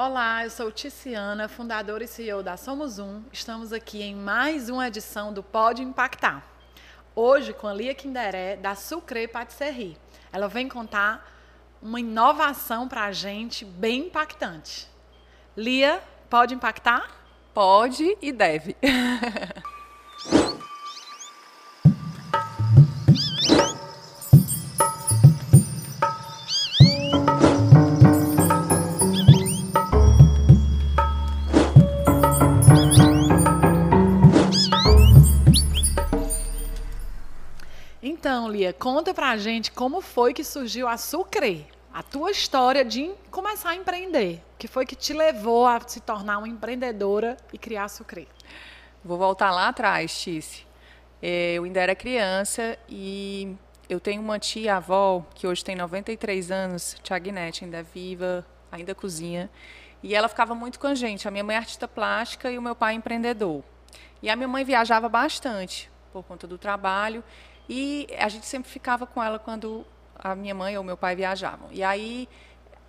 Olá, eu sou Ticiana, fundadora e CEO da Somos Um. Estamos aqui em mais uma edição do Pode Impactar. Hoje com a Lia Kinderé, da Sucre Patisserie. Ela vem contar uma inovação para a gente bem impactante. Lia, pode impactar? Pode e deve. Lia, conta pra gente como foi que surgiu a Sucre, a tua história de começar a empreender. O que foi que te levou a se tornar uma empreendedora e criar a Sucre? Vou voltar lá atrás, Tice. É, eu ainda era criança e eu tenho uma tia-avó que hoje tem 93 anos, Tia Guinete, ainda é viva, ainda cozinha. E ela ficava muito com a gente. A minha mãe é artista plástica e o meu pai é empreendedor. E a minha mãe viajava bastante por conta do trabalho. E a gente sempre ficava com ela quando a minha mãe ou meu pai viajavam. E aí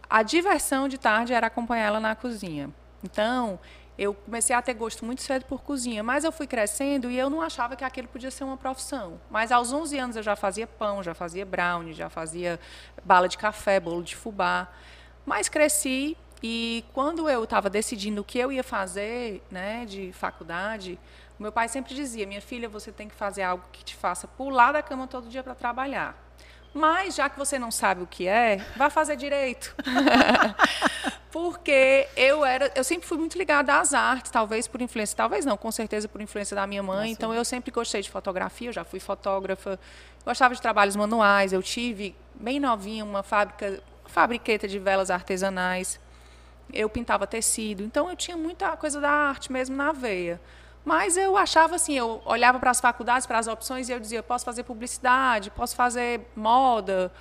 a diversão de tarde era acompanhar ela na cozinha. Então, eu comecei a ter gosto muito cedo por cozinha, mas eu fui crescendo e eu não achava que aquilo podia ser uma profissão. Mas aos 11 anos eu já fazia pão, já fazia brownie, já fazia bala de café, bolo de fubá. Mas cresci e quando eu estava decidindo o que eu ia fazer, né, de faculdade, meu pai sempre dizia: minha filha, você tem que fazer algo que te faça pular da cama todo dia para trabalhar. Mas, já que você não sabe o que é, vá fazer direito. Porque eu era, eu sempre fui muito ligada às artes, talvez por influência, talvez não, com certeza por influência da minha mãe. Nossa. Então eu sempre gostei de fotografia, eu já fui fotógrafa, gostava de trabalhos manuais, eu tive bem novinha uma fábrica, uma fabriqueta de velas artesanais. Eu pintava tecido, então eu tinha muita coisa da arte mesmo na veia. Mas eu achava assim, eu olhava para as faculdades, para as opções e eu dizia, posso fazer publicidade, posso fazer moda,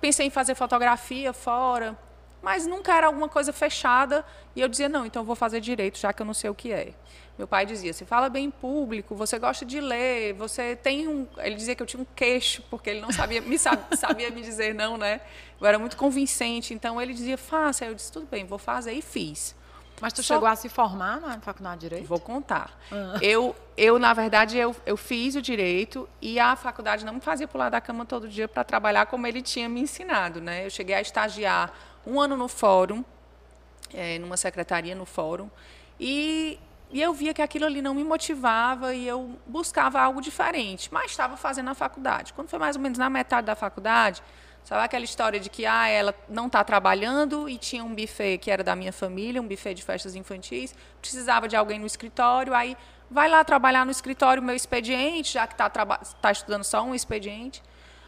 pensei em fazer fotografia fora, mas nunca era alguma coisa fechada e eu dizia, não, então eu vou fazer direito, já que eu não sei o que é. Meu pai dizia, você fala bem em público, você gosta de ler, você tem um... Ele dizia que eu tinha um queixo, porque ele não sabia me, sabia me dizer não, né? Eu era muito convincente, então ele dizia, faça. Eu disse, tudo bem, vou fazer, e fiz. Mas tu Só... chegou a se formar na faculdade de Direito? Vou contar. Uhum. Eu, eu, na verdade, eu, eu fiz o Direito e a faculdade não me fazia pular da cama todo dia para trabalhar como ele tinha me ensinado. Né? Eu cheguei a estagiar um ano no fórum, é, numa secretaria no fórum, e, e eu via que aquilo ali não me motivava e eu buscava algo diferente, mas estava fazendo a faculdade. Quando foi mais ou menos na metade da faculdade, Sabe aquela história de que ah, ela não está trabalhando e tinha um buffet que era da minha família, um buffet de festas infantis, precisava de alguém no escritório, aí vai lá trabalhar no escritório meu expediente, já que está tá estudando só um expediente.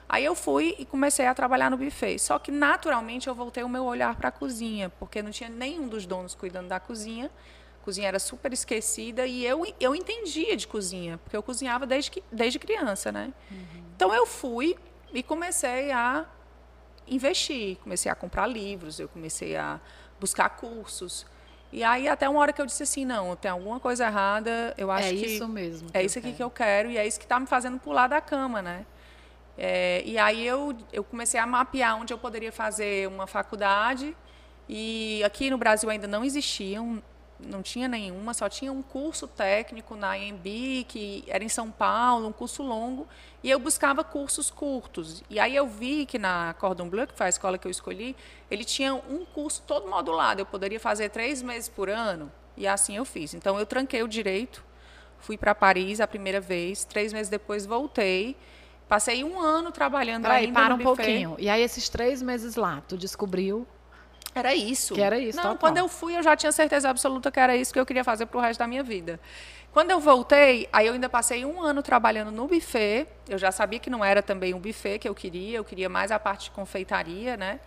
Aí eu fui e comecei a trabalhar no buffet. Só que naturalmente eu voltei o meu olhar para a cozinha, porque não tinha nenhum dos donos cuidando da cozinha. A cozinha era super esquecida e eu, eu entendia de cozinha, porque eu cozinhava desde, que, desde criança, né? Uhum. Então eu fui e comecei a investir, comecei a comprar livros, eu comecei a buscar cursos. E aí até uma hora que eu disse assim, não, tem alguma coisa errada, eu acho é que... É isso mesmo. É isso aqui quero. que eu quero e é isso que está me fazendo pular da cama, né? É, e aí eu, eu comecei a mapear onde eu poderia fazer uma faculdade e aqui no Brasil ainda não existiam não tinha nenhuma, só tinha um curso técnico na EMB, que era em São Paulo, um curso longo, e eu buscava cursos curtos. E aí eu vi que na Cordon Bleu, que foi a escola que eu escolhi, ele tinha um curso todo modulado, eu poderia fazer três meses por ano, e assim eu fiz. Então eu tranquei o direito, fui para Paris a primeira vez, três meses depois voltei, Passei um ano trabalhando Peraí, ainda para um pouquinho. E aí, esses três meses lá, tu descobriu era isso. Que era isso, Não, total. quando eu fui, eu já tinha certeza absoluta que era isso que eu queria fazer para o resto da minha vida. Quando eu voltei, aí eu ainda passei um ano trabalhando no buffet. Eu já sabia que não era também um buffet que eu queria, eu queria mais a parte de confeitaria, né?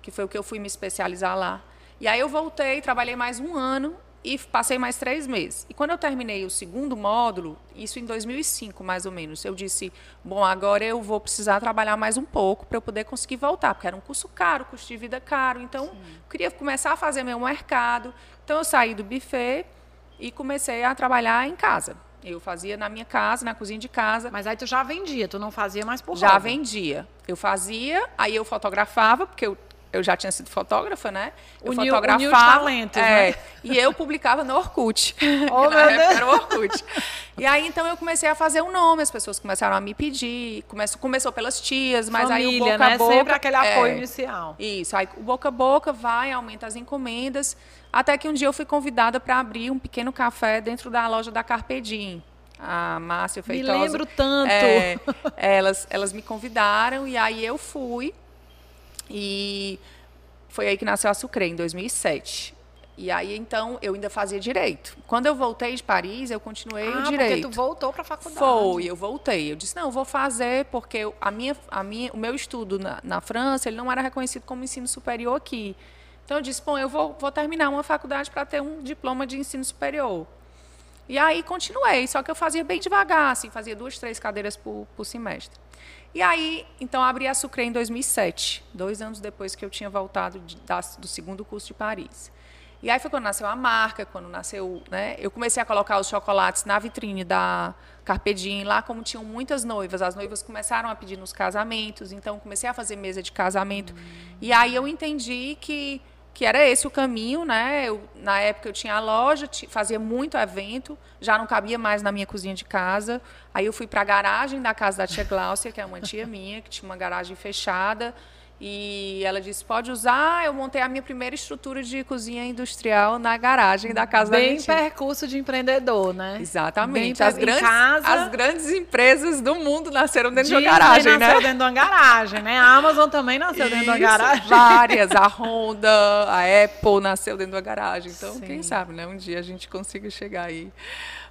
Que foi o que eu fui me especializar lá. E aí eu voltei, trabalhei mais um ano e passei mais três meses. E quando eu terminei o segundo módulo, isso em 2005 mais ou menos, eu disse: bom, agora eu vou precisar trabalhar mais um pouco para eu poder conseguir voltar, porque era um curso caro, custo de vida caro. Então, Sim. eu queria começar a fazer meu mercado. Então, eu saí do buffet e comecei a trabalhar em casa. Eu fazia na minha casa, na cozinha de casa. Mas aí tu já vendia, tu não fazia mais por Já vendia. Eu fazia, aí eu fotografava, porque eu eu já tinha sido fotógrafa, né? Eu Uniu- fotografava. uniu os talentos, é, né? E eu publicava no Orkut. Oh, Na meu época Deus. Era o Orkut. E aí, então, eu comecei a fazer um nome, as pessoas começaram a me pedir. Começou, começou pelas tias, mas aí o Família, boca né? a boca. Sempre aquele apoio é, inicial. Isso, aí o boca a boca vai, aumenta as encomendas, até que um dia eu fui convidada para abrir um pequeno café dentro da loja da Carpedim. A Márcia Me Feitosa. lembro tanto. É, elas, elas me convidaram e aí eu fui. E foi aí que nasceu a Sucre, em 2007. E aí, então, eu ainda fazia direito. Quando eu voltei de Paris, eu continuei ah, o direito. porque tu voltou para a faculdade. Foi, eu voltei. Eu disse, não, eu vou fazer, porque a minha, a minha, o meu estudo na, na França, ele não era reconhecido como ensino superior aqui. Então, eu disse, bom, eu vou, vou terminar uma faculdade para ter um diploma de ensino superior. E aí, continuei, só que eu fazia bem devagar, assim, fazia duas, três cadeiras por, por semestre. E aí, então, abri a Sucre em 2007, dois anos depois que eu tinha voltado de- da- do segundo curso de Paris. E aí foi quando nasceu a marca, quando nasceu, né? Eu comecei a colocar os chocolates na vitrine da Carpedim, lá como tinham muitas noivas, as noivas começaram a pedir nos casamentos, então comecei a fazer mesa de casamento. E aí eu entendi que que era esse o caminho, né? Eu, na época eu tinha a loja, fazia muito evento, já não cabia mais na minha cozinha de casa. Aí eu fui para a garagem da casa da tia Gláucia, que é uma tia minha, que tinha uma garagem fechada. E ela disse: pode usar. Eu montei a minha primeira estrutura de cozinha industrial na garagem da casa da Bem minha tia. percurso de empreendedor, né? Exatamente. Bem As grandes, casa. as grandes empresas do mundo nasceram dentro de uma garagem, nasceu né? dentro de uma garagem, né? A Amazon também nasceu dentro de uma Isso, garagem. Várias. A Honda, a Apple nasceu dentro da garagem. Então, Sim. quem sabe, né? Um dia a gente consiga chegar aí.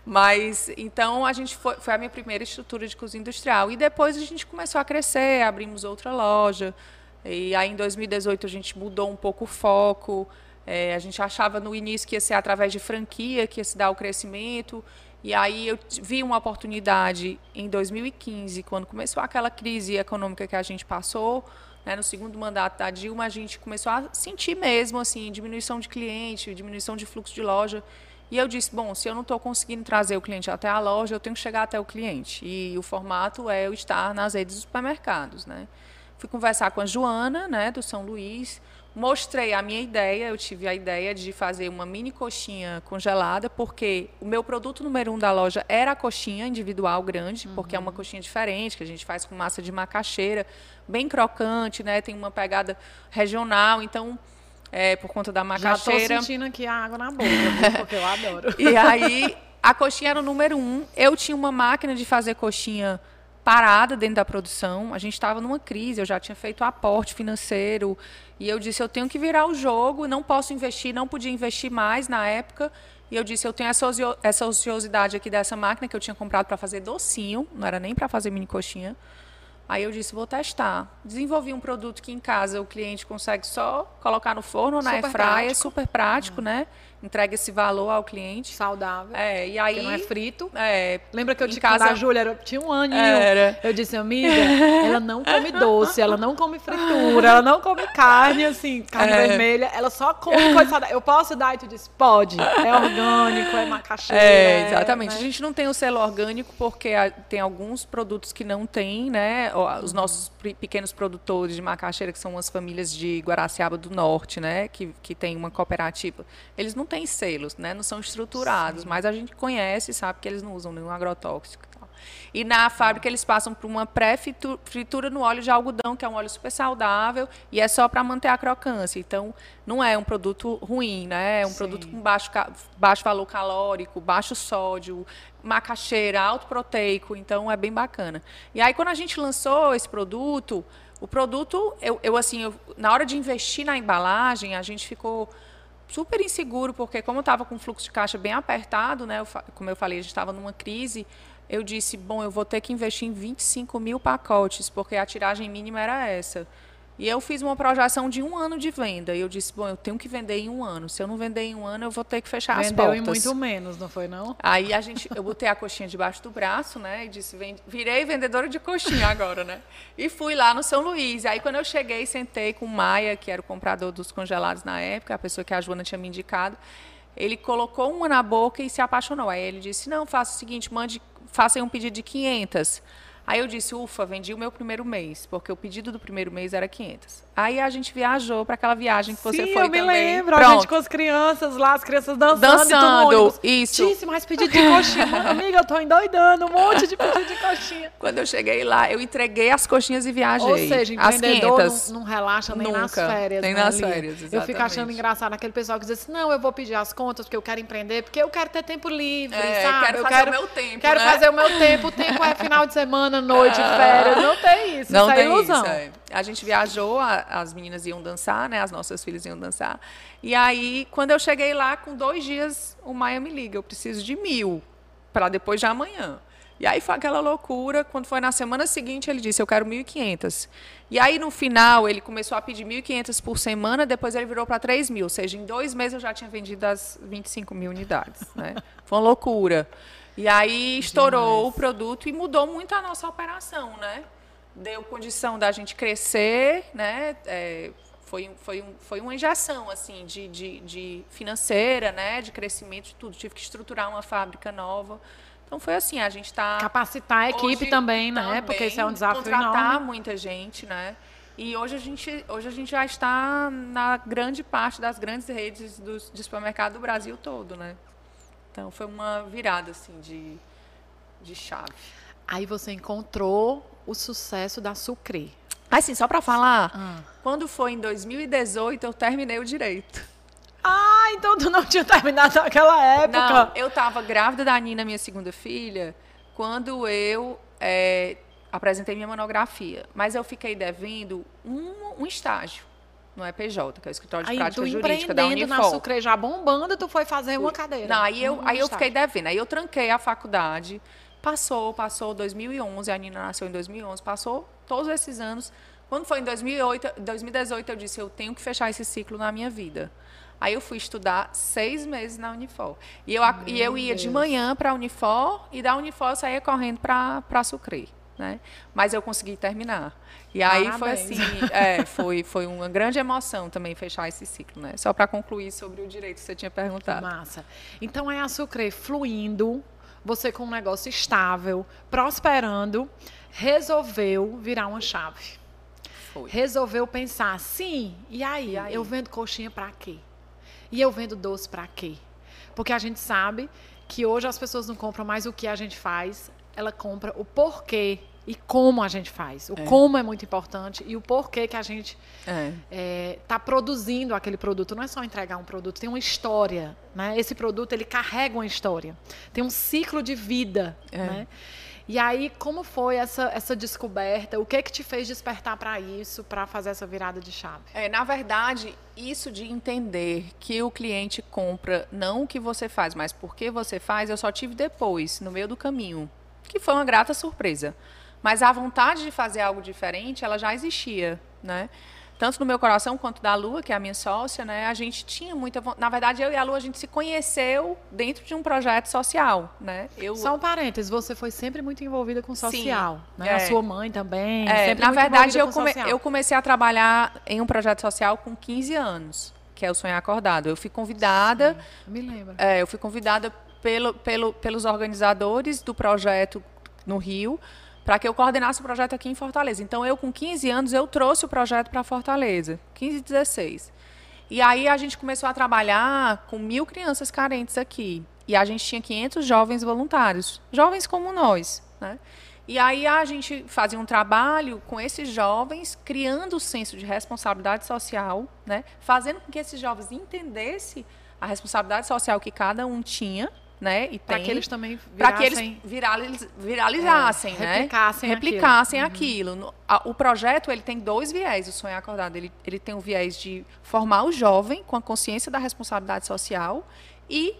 Mas, então, a gente foi, foi a minha primeira estrutura de cozinha industrial. E depois a gente começou a crescer, abrimos outra loja. E aí, em 2018, a gente mudou um pouco o foco. É, a gente achava no início que ia ser através de franquia que ia se dar o crescimento. E aí eu vi uma oportunidade em 2015, quando começou aquela crise econômica que a gente passou, né, no segundo mandato da Dilma, a gente começou a sentir mesmo assim diminuição de cliente, diminuição de fluxo de loja. E eu disse, bom, se eu não estou conseguindo trazer o cliente até a loja, eu tenho que chegar até o cliente. E o formato é eu estar nas redes dos supermercados, né? Fui conversar com a Joana, né, do São Luís, mostrei a minha ideia. Eu tive a ideia de fazer uma mini coxinha congelada, porque o meu produto número um da loja era a coxinha individual grande, porque é uma coxinha diferente, que a gente faz com massa de macaxeira, bem crocante, né, tem uma pegada regional. Então, é, por conta da Já tô macaxeira. sentindo aqui a água na boca, porque eu adoro. E aí, a coxinha era o número um. Eu tinha uma máquina de fazer coxinha parada dentro da produção. A gente estava numa crise, eu já tinha feito aporte financeiro. E eu disse, eu tenho que virar o jogo, não posso investir, não podia investir mais na época. E eu disse, eu tenho essa, osio- essa ociosidade aqui dessa máquina que eu tinha comprado para fazer docinho, não era nem para fazer mini coxinha. Aí eu disse, vou testar. Desenvolvi um produto que em casa o cliente consegue só colocar no forno ou na airfryer, prático. super prático, né? Entrega esse valor ao cliente. Saudável. É, e Porque aí. não é frito. É, Lembra que eu te casa- a Júlia era- tinha um aninho. Era. Eu disse, amiga, ela não come doce, ela não come fritura, ela não come carne, assim, carne É. vermelha, ela só come coisa saudável. Eu posso dar? E tu disse, pode. É orgânico, é macaxeira. É, exatamente. né? A gente não tem o selo orgânico porque tem alguns produtos que não tem, né? Os nossos pequenos produtores de macaxeira, que são umas famílias de Guaraciaba do Norte, né? Que, que tem uma cooperativa. Eles não têm selos, né? Não são estruturados, mas a gente conhece e sabe que eles não usam nenhum agrotóxico e na fábrica eles passam por uma pré-fritura no óleo de algodão, que é um óleo super saudável, e é só para manter a crocância. Então, não é um produto ruim, né? É um Sim. produto com baixo, baixo valor calórico, baixo sódio, macaxeira, alto proteico, então é bem bacana. E aí, quando a gente lançou esse produto, o produto, eu, eu assim, eu- na hora de investir na embalagem, a gente ficou super inseguro, porque como eu estava com o fluxo de caixa bem apertado, né? eu como eu falei, a gente estava numa crise. Eu disse, bom, eu vou ter que investir em 25 mil pacotes, porque a tiragem mínima era essa. E eu fiz uma projeção de um ano de venda. E eu disse, bom, eu tenho que vender em um ano. Se eu não vender em um ano, eu vou ter que fechar as Vendeu portas. em muito menos, não foi, não? Aí a gente, eu botei a coxinha debaixo do braço, né? E disse, "Ven- virei vendedora de coxinha agora, né? E fui lá no São Luís. Aí quando eu cheguei, sentei com o Maia, que era o comprador dos congelados na época, a pessoa que a Joana tinha me indicado. Ele colocou uma na boca e se apaixonou. Aí ele disse, não, faça o seguinte, mande, faça aí um pedido de 500. Aí eu disse, ufa, vendi o meu primeiro mês, porque o pedido do primeiro mês era 500. Aí a gente viajou para aquela viagem que você Sim, foi eu me também. lembro. A Pronto. gente com as crianças lá, as crianças dançando. Dançando, e isso. Disse, mais pedido de coxinha. Amiga, eu tô endoidando. Um monte de pedido de coxinha. Quando eu cheguei lá, eu entreguei as coxinhas e viajei. Ou seja, as empreendedor 500. não, não relaxa nem nas Nunca, férias. nem né, nas Lia? férias, Eu fico exatamente. achando engraçado aquele pessoal que diz assim, não, eu vou pedir as contas porque eu quero empreender, porque eu quero ter tempo livre, É, sabe? quero eu fazer o meu tempo, Quero né? fazer o meu tempo. O tempo é final de semana, noite, férias. Não tem isso. Não isso tem é ilusão. isso. é. A gente viajou, a- as meninas iam dançar, né? As nossas filhas iam dançar. E aí, quando eu cheguei lá, com dois dias, o Maia me liga, eu preciso de mil para depois de amanhã. E aí foi aquela loucura. Quando foi na semana seguinte, ele disse, eu quero 1.500. E aí, no final, ele começou a pedir 1.500 por semana, depois ele virou para 3 mil. Ou seja, em dois meses eu já tinha vendido as 25 mil unidades. Né? Foi uma loucura. E aí estourou o produto e mudou muito a nossa operação, né? Deu condição da gente crescer, né? É, foi, foi, um, foi uma injeção assim de, de, de financeira, né? De crescimento, de tudo. Tive que estruturar uma fábrica nova. Então foi assim, a gente está Capacitar a equipe também, né? Porque isso é um desafio contratar enorme. muita gente, né? E hoje a gente, hoje a gente já está na grande parte das grandes redes dos, de supermercado do Brasil todo, né? Então foi uma virada assim de, de chave. Aí você encontrou o sucesso da Sucre. Assim, só para falar, Ah. quando foi em 2018 eu terminei o direito. Ah, então tu não tinha terminado naquela época. Não, eu estava grávida da Nina, minha segunda filha, quando eu é, apresentei minha monografia. Mas eu fiquei devendo um, um estágio no EPJ, que é o Escritório de Aí Prática Jurídica da empreendendo na. Sucre já bombando, tu foi fazer uma cadeira. Não, aí eu, um aí eu fiquei devendo. Aí eu tranquei a faculdade. Passou, passou 2011, a Nina nasceu em 2011, passou todos esses anos. Quando foi em 2008, 2018, eu disse, eu tenho que fechar esse ciclo na minha vida. Aí eu fui estudar seis meses na Unifor. E eu, e eu ia de manhã para a Unifor e da Unifor eu saía correndo para a Sucre. Né? Mas eu consegui terminar. E aí foi Parabéns. assim, é, foi, foi uma grande emoção também fechar esse ciclo. Né? Só para concluir sobre o direito que você tinha perguntado. Massa. Então é a Sucre fluindo, você com um negócio estável, prosperando, resolveu virar uma chave. Foi. Resolveu pensar, sim, e aí? E aí? Eu vendo coxinha pra quê? E eu vendo doce pra quê? Porque a gente sabe que hoje as pessoas não compram mais o que a gente faz, ela compra o porquê e como a gente faz. O É. como é muito importante e o porquê que a gente É. está produzindo aquele produto. Não é só entregar um produto, tem uma história. Né? Esse produto ele carrega uma história. Tem um ciclo de vida. É. Né? E aí, como foi essa, essa descoberta? O que que te fez despertar para isso, para fazer essa virada de chave? É, na verdade, isso de entender que o cliente compra não o que você faz, mas por que você faz, eu só tive depois, no meio do caminho, que foi uma grata surpresa. Mas a vontade de fazer algo diferente, ela já existia, né? Tanto no meu coração quanto da Lua, que é a minha sócia, né? A gente tinha muita vontade. Na verdade, eu e a Lua, a gente se conheceu dentro de um projeto social, né? Eu, Só um parênteses, você foi sempre muito envolvida com social. né? A é. sua mãe também. É, na verdade, eu, com come- eu comecei a trabalhar em um projeto social com 15 anos, que é o Sonhar Acordado. Eu fui convidada, Eu me lembro. é, eu fui convidada pelo, pelo, pelos organizadores do projeto no Rio para que eu coordenasse o projeto aqui em Fortaleza. Então, eu com 15 anos, eu trouxe o projeto para Fortaleza, 15 e 16. E aí a gente começou a trabalhar com mil crianças carentes aqui. E a gente tinha 500 jovens voluntários, jovens como nós, né? E aí a gente fazia um trabalho com esses jovens, criando o senso de responsabilidade social, né? Fazendo com que esses jovens entendessem a responsabilidade social que cada um tinha, né? E Para que eles também para que eles viralis- viralizassem, É, né? replicassem replicassem aquilo. aquilo. No- a- O projeto ele tem dois viés, o sonhar acordado. Ele, ele tem o viés de formar o jovem com a consciência da responsabilidade social e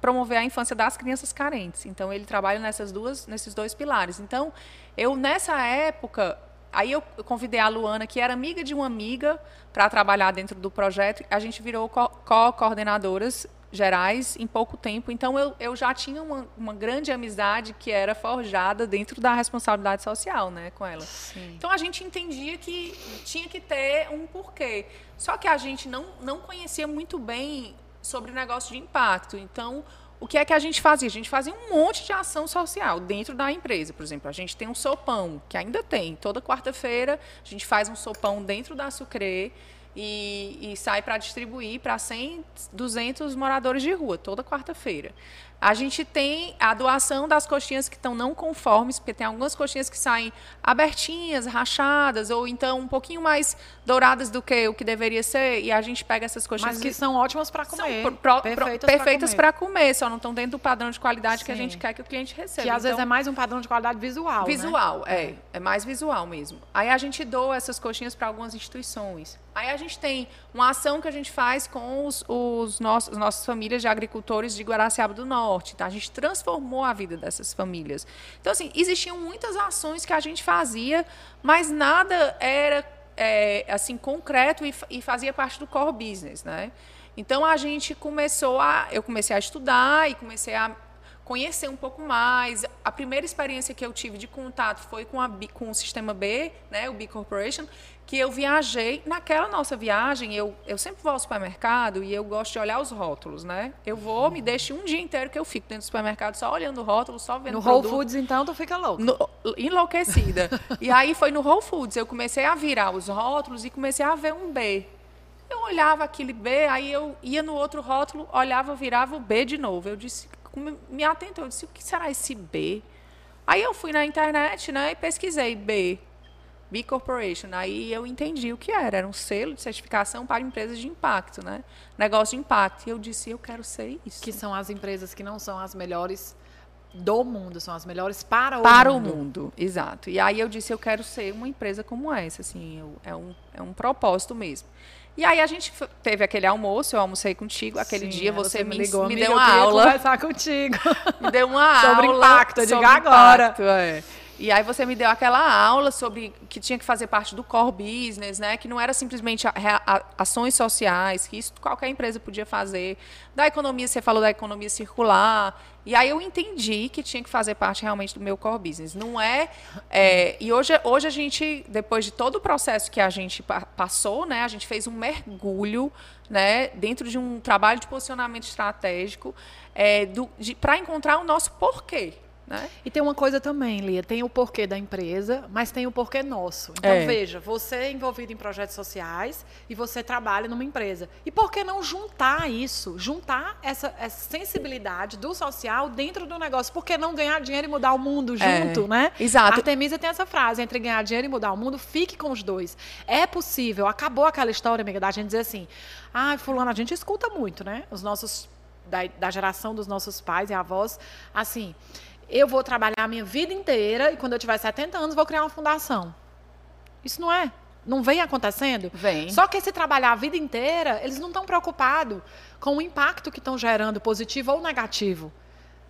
promover a infância das crianças carentes. Então ele trabalha nessas duas, nesses dois pilares. Então eu nessa época Aí eu convidei a Luana, que era amiga de uma amiga, para trabalhar dentro do projeto. A gente virou co- co-coordenadoras gerais em pouco tempo. Então eu, eu já tinha uma, uma grande amizade que era forjada dentro da responsabilidade social, né, com ela. Sim. Então a gente entendia que tinha que ter um porquê. Só que a gente não, não conhecia muito bem sobre negócio de impacto. Então o que é que a gente fazia? A gente fazia um monte de ação social dentro da empresa. Por exemplo, a gente tem um sopão, que ainda tem. Toda quarta-feira a gente faz um sopão dentro da Sucre e, e sai para distribuir para 100, 200 moradores de rua, toda quarta-feira. A gente tem a doação das coxinhas que estão não conformes, porque tem algumas coxinhas que saem abertinhas, rachadas, ou então um pouquinho mais douradas do que o que deveria ser, e a gente pega essas coxinhas. Mas que são ótimas para comer. São pro, perfeitas, perfeitas para comer. comer. só não estão dentro do padrão de qualidade Sim. que a gente quer que o cliente receba. Que às então, vezes é mais um padrão de qualidade visual. Né? Visual, né? é. É mais visual mesmo. Aí a gente doa essas coxinhas para algumas instituições. Aí a gente tem uma ação que a gente faz com os, os nossos, as nossas famílias de agricultores de Guaraciaba do Norte. Tá? A gente transformou a vida dessas famílias. Então, assim, existiam muitas ações que a gente fazia, mas nada era é, assim concreto e, e fazia parte do core business, né? Então a gente começou a, eu comecei a estudar e comecei a conhecer um pouco mais. A primeira experiência que eu tive de contato foi com, a, com o Sistema B, né, o B Corporation, que eu viajei. Naquela nossa viagem, eu, eu sempre vou ao supermercado e eu gosto de olhar os rótulos, né? Eu vou, me deixo um dia inteiro que eu fico dentro do supermercado só olhando o rótulo, só vendo No Whole Foods, então, tu fica louca. No, enlouquecida. e aí foi no Whole Foods, eu comecei a virar os rótulos e comecei a ver um B. Eu olhava aquele B, aí eu ia no outro rótulo, olhava, virava o B de novo. Eu disse, me atentou, eu disse, o que será esse B? Aí eu fui na internet, né, e pesquisei B. B Corporation. Aí eu entendi o que era. Era um selo de certificação para empresas de impacto, né? Negócio de impacto. E eu disse, eu quero ser isso. Que são as empresas que não são as melhores do mundo, são as melhores para o para mundo. Para o mundo, exato. E aí eu disse, eu quero ser uma empresa como essa, assim, eu, é, um, é um propósito mesmo. E aí a gente teve aquele almoço, eu almocei contigo. Aquele Sim, dia você, você me, ligou, me deu uma aula. conversar contigo. Me deu uma sobre aula. Impacto, sobre impacto, agora. É. E aí você me deu aquela aula sobre que tinha que fazer parte do core business, né? Que não era simplesmente a, a, ações sociais, que isso qualquer empresa podia fazer. Da economia, você falou da economia circular. E aí eu entendi que tinha que fazer parte realmente do meu core business. Não é. é e hoje, hoje a gente, depois de todo o processo que a gente passou, né? A gente fez um mergulho né, dentro de um trabalho de posicionamento estratégico é, para encontrar o nosso porquê. Né? E tem uma coisa também, Lia, tem o porquê da empresa, mas tem o porquê nosso. Então, é. veja, você é envolvido em projetos sociais e você trabalha numa empresa. E por que não juntar isso? Juntar essa, essa sensibilidade do social dentro do negócio? Por que não ganhar dinheiro e mudar o mundo é. junto, é. né? Exato. A Artemisa tem essa frase, entre ganhar dinheiro e mudar o mundo, fique com os dois. É possível. Acabou aquela história, amiga, da gente dizer assim, ah, fulano, a gente escuta muito, né? Os nossos, da, da geração dos nossos pais e avós, assim eu vou trabalhar a minha vida inteira e quando eu tiver 70 anos vou criar uma fundação. Isso não é. Não vem acontecendo? Vem. Só que se trabalhar a vida inteira, eles não estão preocupados com o impacto que estão gerando, positivo ou negativo,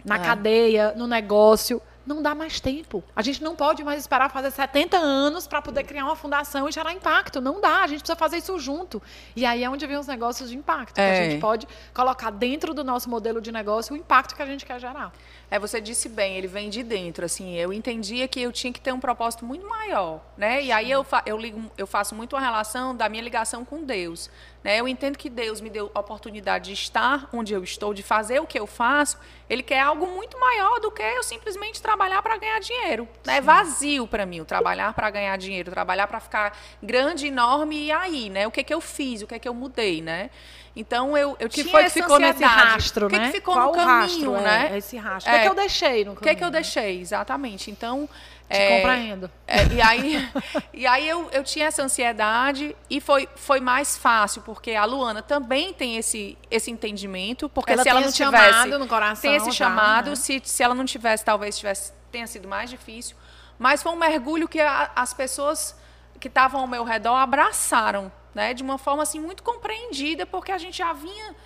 na é. cadeia, no negócio não dá mais tempo. A gente não pode mais esperar fazer 70 anos para poder criar uma fundação e gerar impacto. Não dá, a gente precisa fazer isso junto. E aí é onde vem os negócios de impacto. É. Que a gente pode colocar dentro do nosso modelo de negócio o impacto que a gente quer gerar. É, você disse bem, ele vem de dentro, assim, eu entendia que eu tinha que ter um propósito muito maior, né? E aí eu, fa eu, ligo, eu faço muito a relação da minha ligação com Deus, né? Eu entendo que Deus me deu a oportunidade de estar onde eu estou, de fazer o que eu faço, ele quer algo muito maior do que eu simplesmente trabalhar para ganhar dinheiro. Né? É vazio para mim o trabalhar para ganhar dinheiro, trabalhar para ficar grande, enorme e aí, né? O que que eu fiz, o que que eu mudei, né? Então eu, eu que tinha foi que ficou nesse rastro, o que né? Que ficou Qual no caminho, rastro, é, né? É, esse rastro. É, o que, é que eu deixei no caminho? O que, é que eu deixei, exatamente. Então te é, compreendo. É, e aí, e aí eu, eu tinha essa ansiedade e foi, foi mais fácil, porque a Luana também tem esse, esse entendimento, porque ela se ela não tivesse. Chamado no coração, tem esse já, chamado, né? se, se ela não tivesse, talvez tivesse, tenha sido mais difícil. Mas foi um mergulho que a, as pessoas que estavam ao meu redor abraçaram, né? De uma forma assim muito compreendida, porque a gente já vinha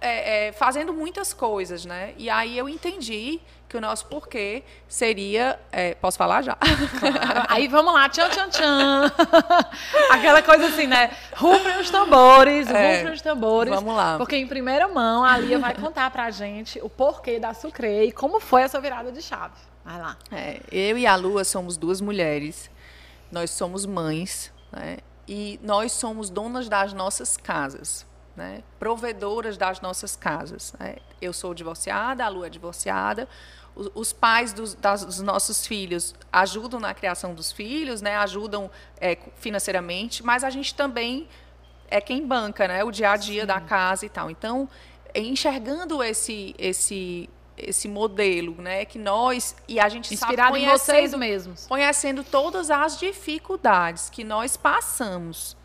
é, é, fazendo muitas coisas, né? E aí eu entendi que o nosso porquê seria. É, posso falar já? Claro. Aí vamos lá, tchan, tchan, tchan. Aquela coisa assim, né? Rufem os tambores, é, rufem os tambores. Vamos lá. Porque em primeira mão a Lia vai contar pra gente o porquê da Sucre e como foi essa virada de chave. Vai lá. É, eu e a Lua somos duas mulheres. Nós somos mães, né? E nós somos donas das nossas casas. né? provedoras das nossas casas. Né? Eu sou divorciada, a Lu é divorciada, os, pais dos, das, dos, nossos filhos ajudam na criação dos filhos, né? ajudam é, financeiramente, mas a gente também é quem banca né? o dia a dia Sim. da casa e tal. Então, enxergando esse, esse esse modelo, né, que nós e a gente inspirado sabe, em vocês mesmos, conhecendo todas as dificuldades que nós passamos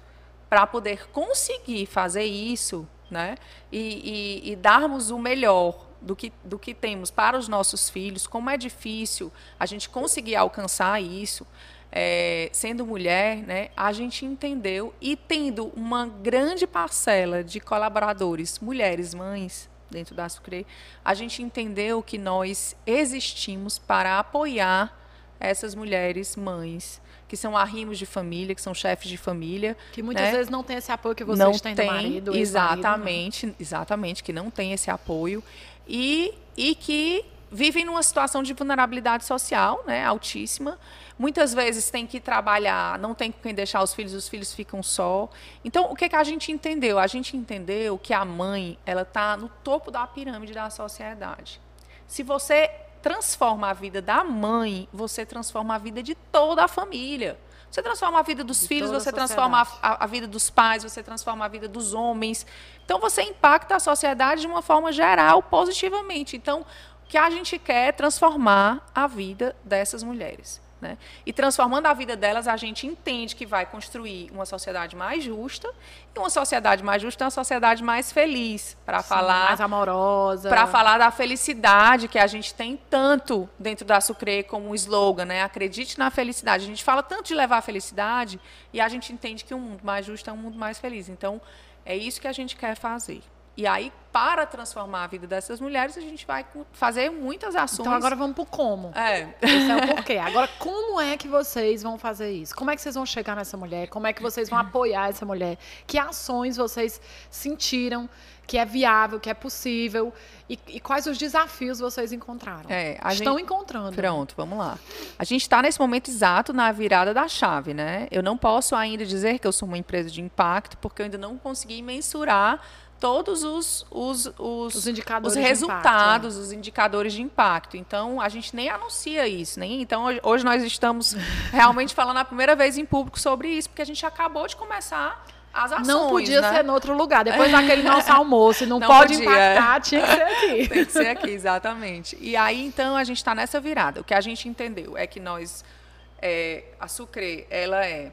para poder conseguir fazer isso, né, e, e, e darmos o melhor do que, do que temos para os nossos filhos, como é difícil a gente conseguir alcançar isso, é, sendo mulher, né, a gente entendeu e tendo uma grande parcela de colaboradores, mulheres, mães, dentro da Sucre, a gente entendeu que nós existimos para apoiar essas mulheres mães que são arrimos de família, que são chefes de família. Que muitas né? vezes não tem esse apoio que vocês não têm tem, do marido. Exatamente, marido, exatamente, que não tem esse apoio. E, e que vivem numa situação de vulnerabilidade social, né, altíssima. Muitas vezes tem que trabalhar, não tem com quem deixar os filhos, os filhos ficam só. Então, o que, que a gente entendeu? A gente entendeu que a mãe, ela está no topo da pirâmide da sociedade. Se você transforma a vida da mãe, você transforma a vida de toda a família. Você transforma a vida dos de filhos, você transforma a, a, vida dos pais, você transforma a vida dos homens. Então, você impacta a sociedade de uma forma geral, positivamente. Então, o que a gente quer é transformar a vida dessas mulheres. Né? E transformando a vida delas, a gente entende que vai construir uma sociedade mais justa. E uma sociedade mais justa é uma sociedade mais feliz, para falar. Mais amorosa. Para falar da felicidade que a gente tem tanto dentro da Sucre como um slogan, né? Acredite na felicidade. A gente fala tanto de levar a felicidade e a gente entende que um mundo mais justo é um mundo mais feliz. Então, é isso que a gente quer fazer. E aí, para transformar a vida dessas mulheres, a gente vai fazer muitas ações. Então agora vamos para o como. É. Esse é o porquê. Agora, como é que vocês vão fazer isso? Como é que vocês vão chegar nessa mulher? Como é que vocês vão apoiar essa mulher? Que ações vocês sentiram que é viável, que é possível? E, e quais os desafios vocês encontraram? É, Estão gente... encontrando. Pronto, vamos lá. A gente está nesse momento exato na virada da chave, né? Eu não posso ainda dizer que eu sou uma empresa de impacto, porque eu ainda não consegui mensurar todos os, os, os, os, indicadores os resultados, impacto, né? os indicadores de impacto. Então, a gente nem anuncia isso. Nem, então, hoje nós estamos realmente falando a primeira vez em público sobre isso, porque a gente acabou de começar as ações. Não podia né? ser em outro lugar. Depois daquele nosso almoço, não, não pode podia. impactar, tinha que ser aqui. Tem que ser aqui, exatamente. E aí, então, a gente está nessa virada. O que a gente entendeu é que nós, é, a Sucre, ela é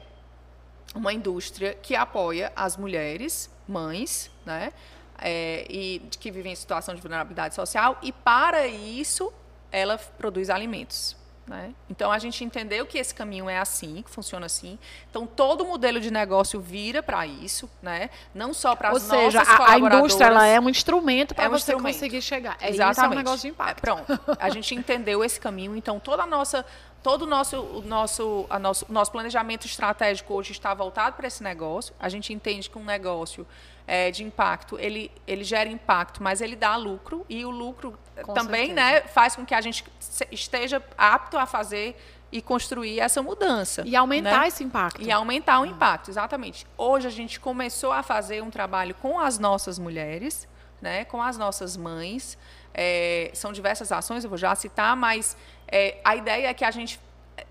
uma indústria que apoia as mulheres, mães, né? É, e que vivem em situação de vulnerabilidade social e para isso ela produz alimentos. Né? Então a gente entendeu que esse caminho é assim, que funciona assim. Então todo o modelo de negócio vira para isso, né? Não só para as nossas seja, a, a indústria ela é um instrumento para é um você instrumento. conseguir chegar. É Exatamente. Isso é um negócio de impacto. É, pronto. A gente entendeu esse caminho. Então toda a nossa todo o nosso, o nosso, a nosso, nosso planejamento estratégico hoje está voltado para esse negócio. A gente entende que um negócio é, de impacto, ele, ele gera impacto, mas ele dá lucro e o lucro com também né, faz com que a gente esteja apto a fazer e construir essa mudança. E aumentar né? esse impacto. E aumentar o impacto, exatamente. Hoje a gente começou a fazer um trabalho com as nossas mulheres, né, com as nossas mães. É, são diversas ações, eu vou já citar, mas é, a ideia é que a gente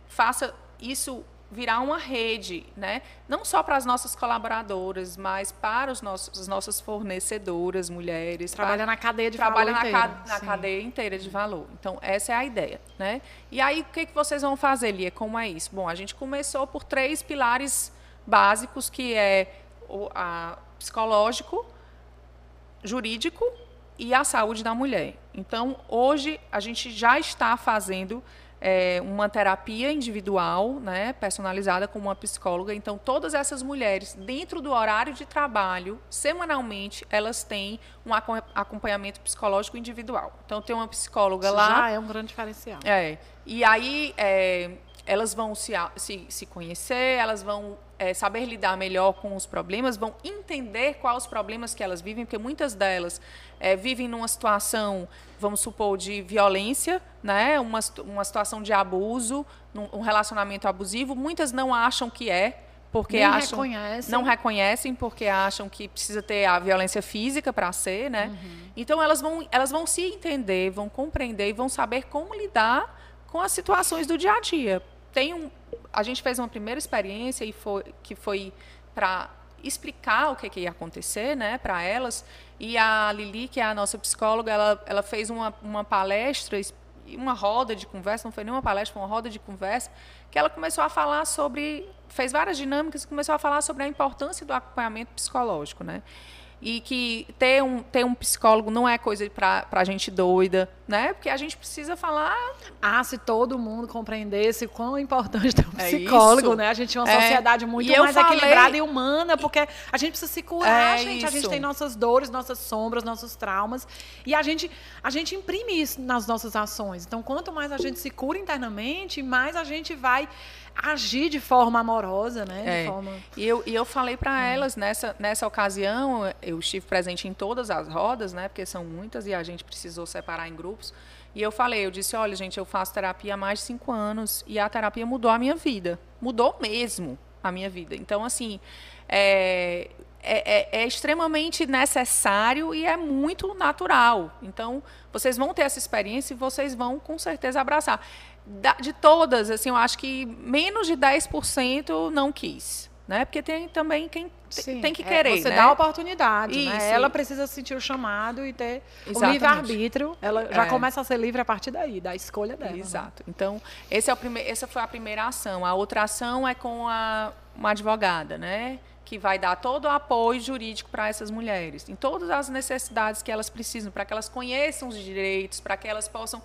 faça isso virar uma rede, né? não só para as nossas colaboradoras, mas para os nossos, as nossas fornecedoras, mulheres. Trabalha para, na cadeia de trabalha valor. Trabalha na, na cadeia inteira de valor. Então, essa é a ideia. Né? E aí, o que, que vocês vão fazer, Lia? Como é isso? Bom, a gente começou por três pilares básicos, que é o psicológico, jurídico e a saúde da mulher. Então, hoje, a gente já está fazendo é, uma terapia individual, né, personalizada com uma psicóloga. Então, todas essas mulheres, dentro do horário de trabalho, semanalmente, elas têm um acompanhamento psicológico individual. Então, tem uma psicóloga Isso lá. Já é um grande diferencial. É. E aí, é, elas vão se, se, se conhecer, elas vão é, saber lidar melhor com os problemas, vão entender quais os problemas que elas vivem, porque muitas delas é, vivem numa situação, vamos supor, de violência, né? uma, uma situação de abuso, um relacionamento abusivo. Muitas não acham que é, porque Nem acham reconhecem. não reconhecem porque acham que precisa ter a violência física para ser, né? Uhum. Então elas vão elas vão se entender, vão compreender e vão saber como lidar com as situações do dia a dia. Tem um, a gente fez uma primeira experiência e foi que foi para explicar o que, que ia acontecer, né, para elas. E a Lili, que é a nossa psicóloga, ela, ela fez uma, uma palestra, uma roda de conversa, não foi nem uma palestra, foi uma roda de conversa, que ela começou a falar sobre, fez várias dinâmicas e começou a falar sobre a importância do acompanhamento psicológico, né? E que ter um, ter um psicólogo não é coisa para gente doida, né? Porque a gente precisa falar. Ah, se todo mundo compreendesse o quão importante ter um É psicólogo, isso. né? A gente tinha uma É. sociedade muito E mais falei- equilibrada e humana, porque a gente precisa se curar, É gente. A gente isso. tem nossas dores, nossas sombras, nossos traumas. E a gente, a gente imprime isso nas nossas ações. Então, quanto mais a gente se cura internamente, mais a gente vai agir de forma amorosa, né? De É. forma... E eu, e eu falei para elas nessa, nessa ocasião, eu estive presente em todas as rodas, né? Porque são muitas e a gente precisou separar em grupos. E eu falei, eu disse, olha, gente, eu faço terapia há mais de cinco anos e a terapia mudou a minha vida. Mudou mesmo a minha vida. Então, assim, é, é, é- é extremamente necessário e é muito natural. Então, vocês vão ter essa experiência e vocês vão, com certeza, abraçar. De todas, assim, eu acho que menos de 10% não quis. Né? Porque tem também quem Sim, tem que é, querer. Você né? dá a oportunidade, né? Isso. Ela precisa sentir o chamado e ter o Exatamente. livre-arbítrio. Ela já É. começa a ser livre a partir daí, da escolha dela. né? Exato. Então, esse é o prime essa foi a primeira ação. A outra ação é com a, uma advogada, né? Que vai dar todo o apoio jurídico para essas mulheres, em todas as necessidades que elas precisam, para que elas conheçam os direitos, para que elas possam,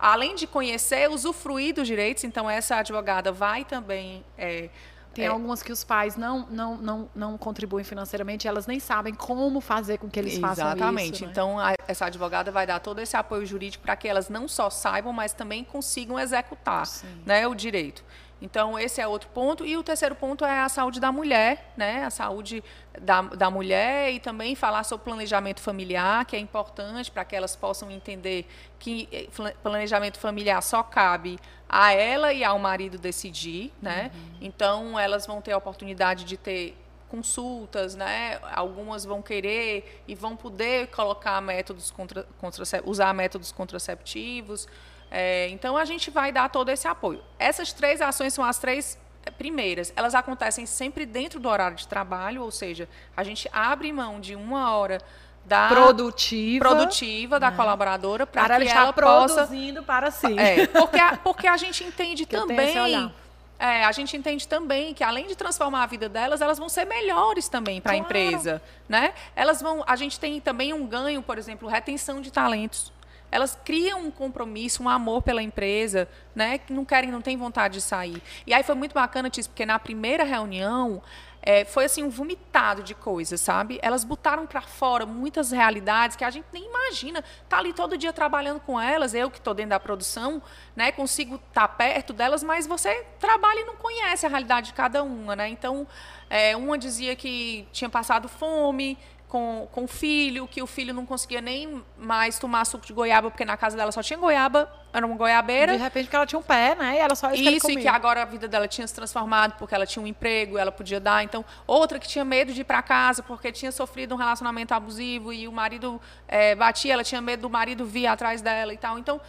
além de conhecer, usufruir dos direitos. Então, essa advogada vai também. é, Tem é, algumas que os pais não, não, não, não contribuem financeiramente, elas nem sabem como fazer com que eles façam Exatamente. isso. né? Então, a- essa advogada vai dar todo esse apoio jurídico para que elas não só saibam, mas também consigam executar né, o direito. Então, esse é outro ponto. E o terceiro ponto é a saúde da mulher, né? A saúde da, da mulher e também falar sobre planejamento familiar, que é importante para que elas possam entender que eh, planejamento familiar só cabe a ela e ao marido decidir, né? Então, elas vão ter a oportunidade de ter consultas, né? Algumas vão querer e vão poder colocar métodos contra, contrace- usar métodos contraceptivos. É, então a gente vai dar todo esse apoio. Essas três ações são as três eh, primeiras. Elas acontecem sempre dentro do horário de trabalho, ou seja, a gente abre mão de uma hora da Produtiva. produtiva da colaboradora para para que ela possa produzindo para si. é, porque a, porque a gente entende Que também. É, a gente entende também que além de transformar a vida delas, elas vão ser melhores também para a Claro. empresa, né? Elas vão, a gente tem também um ganho, por exemplo, retenção de talentos. Elas criam um compromisso, um amor pela empresa, né? Que não querem, não têm vontade de sair. E aí foi muito bacana, Tis, porque na primeira reunião é, foi assim um vomitado de coisas, sabe? Elas botaram para fora muitas realidades que a gente nem imagina. Tá ali todo dia trabalhando com elas, eu que estou dentro da produção, né? Consigo estar perto delas, mas você trabalha e não conhece a realidade de cada uma, né? Então, é, uma dizia que tinha passado fome com, com o filho, que o filho não conseguia nem mais tomar suco de goiaba, porque na casa dela só tinha goiaba, era uma goiabeira. De repente, porque ela tinha um pé, né? E ela só isso, que e que agora a vida dela tinha se transformado porque ela tinha um emprego, ela podia dar. Então, outra que tinha medo de ir para casa porque tinha sofrido um relacionamento abusivo e o marido eh, batia, ela tinha medo do marido vir atrás dela e tal. Então,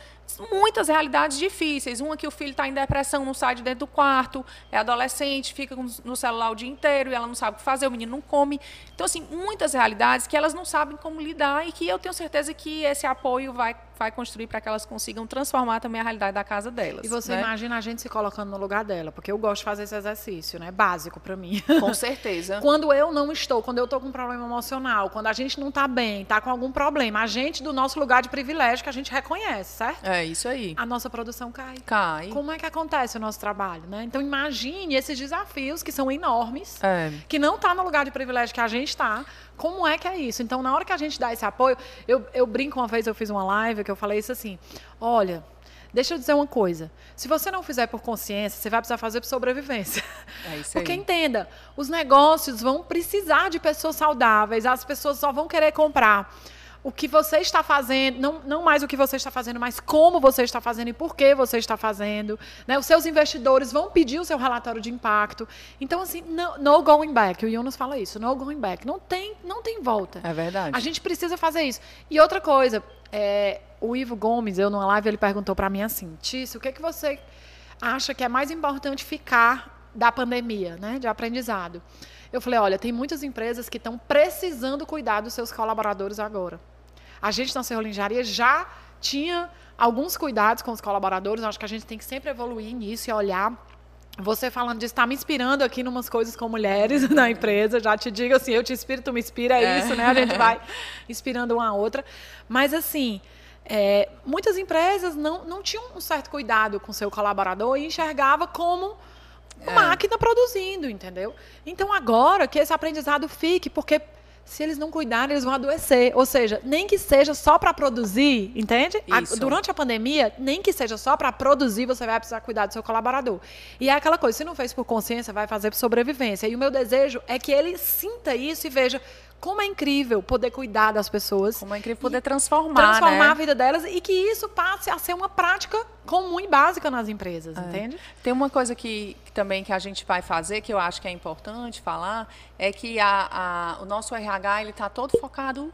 muitas realidades difíceis. Uma que o filho está em depressão, não sai de dentro do quarto, é adolescente, fica no celular o dia inteiro e ela não sabe o que fazer, o menino não come. Então, assim, muitas realidades que elas não sabem como lidar e que eu tenho certeza que esse apoio vai, vai construir para que elas consigam transformar também a realidade da casa delas. E você né? imagina a gente se colocando no lugar dela, porque eu gosto de fazer esse exercício, né? Básico para mim. Com certeza. Quando eu não estou, quando eu estou com um problema emocional, quando a gente não está bem, está com algum problema, a gente do nosso lugar de privilégio que a gente reconhece, certo? É isso aí. A nossa produção cai. Cai. Como é que acontece o nosso trabalho, né? Então imagine esses desafios que são enormes, É. que não está no lugar de privilégio que a gente está. Como é que é isso? Então, na hora que a gente dá esse apoio, eu, eu brinco uma vez, eu fiz uma live que eu falei isso assim: olha, deixa eu dizer uma coisa. Se você não fizer por consciência, você vai precisar fazer por sobrevivência. É isso Porque aí. entenda, os negócios vão precisar de pessoas saudáveis, as pessoas só vão querer comprar o que você está fazendo, não, não mais o que você está fazendo, mas como você está fazendo e por que você está fazendo. Né? Os seus investidores vão pedir o seu relatório de impacto. Então, assim, no, no going back. O Jonas fala isso, no going back. Não tem, não tem volta. É verdade. A gente precisa fazer isso. E outra coisa, é, o Ivo Gomes, eu numa live, ele perguntou para mim assim, Tício, o que, é que você acha que é mais importante ficar da pandemia, né, de aprendizado? Eu falei, olha, tem muitas empresas que estão precisando cuidar dos seus colaboradores agora. A gente na Serrola Engenharia já tinha alguns cuidados com os colaboradores, acho que a gente tem que sempre evoluir nisso e olhar você falando disso está me inspirando aqui em umas coisas com mulheres na empresa. Já te digo assim, eu te inspiro, tu me inspira, é, é. isso, né? A gente vai inspirando uma a outra. Mas assim, é, muitas empresas não, não tinham um certo cuidado com seu colaborador e enxergava como uma é. máquina produzindo, entendeu? Então agora que esse aprendizado fique, porque se eles não cuidarem, eles vão adoecer. Ou seja, nem que seja só para produzir, entende? A, durante a pandemia, nem que seja só para produzir, você vai precisar cuidar do seu colaborador. E é aquela coisa, se não fez por consciência, vai fazer por sobrevivência. E o meu desejo é que ele sinta isso e veja como é incrível poder cuidar das pessoas. Como é incrível poder transformar. Transformar né? a vida delas e que isso passe a ser uma prática comum e básica nas empresas, é. entende? Tem uma coisa que, que, também que a gente vai fazer, que eu acho que é importante falar, é que a, a, o nosso RH está todo focado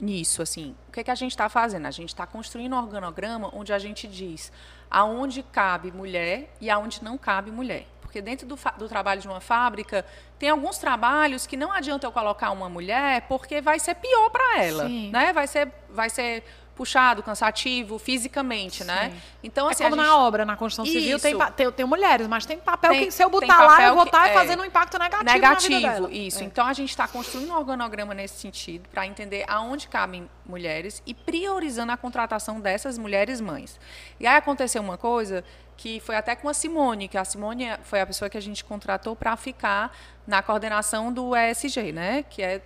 nisso. assim. O que, é que a gente está fazendo? A gente está construindo um organograma onde a gente diz aonde cabe mulher e aonde não cabe mulher. Porque dentro do, do, trabalho de uma fábrica, tem alguns trabalhos que não adianta eu colocar uma mulher, porque vai ser pior para ela. Sim. Né? Vai ser, vai ser puxado, cansativo, fisicamente, né? Sim. né? Então, é assim, é como gente... na obra, na construção civil, tem, tem, tem, mulheres, mas tem papel tem, que se eu botar lá, eu vou estar tá é, fazendo um impacto negativo Negativo, isso. É. Então, a gente está construindo um organograma nesse sentido, para entender aonde cabem mulheres e priorizando a contratação dessas mulheres mães. E aí aconteceu uma coisa que foi até com a Simone, que a Simone foi a pessoa que a gente contratou para ficar na coordenação do ESG, né? Que é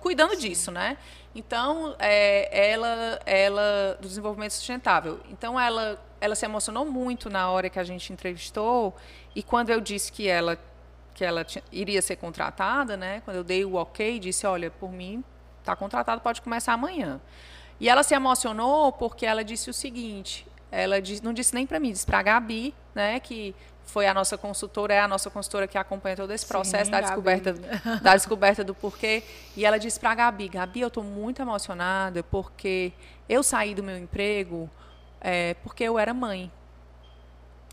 cuidando Sim. disso, né? Então, é, ela, ela do desenvolvimento sustentável. Então, ela, ela se emocionou muito na hora que a gente entrevistou e quando eu disse que ela que ela tinha, iria ser contratada, né? Quando eu dei o ok, disse, olha, por mim está contratado, pode começar amanhã. E ela se emocionou porque ela disse o seguinte: ela disse, não disse nem para mim, disse para a Gabi, né, que foi a nossa consultora, é a nossa consultora que acompanha todo esse processo Sim, da descoberta da descoberta do porquê. E ela disse para a Gabi, Gabi, eu estou muito emocionada porque eu saí do meu emprego é, porque eu era mãe.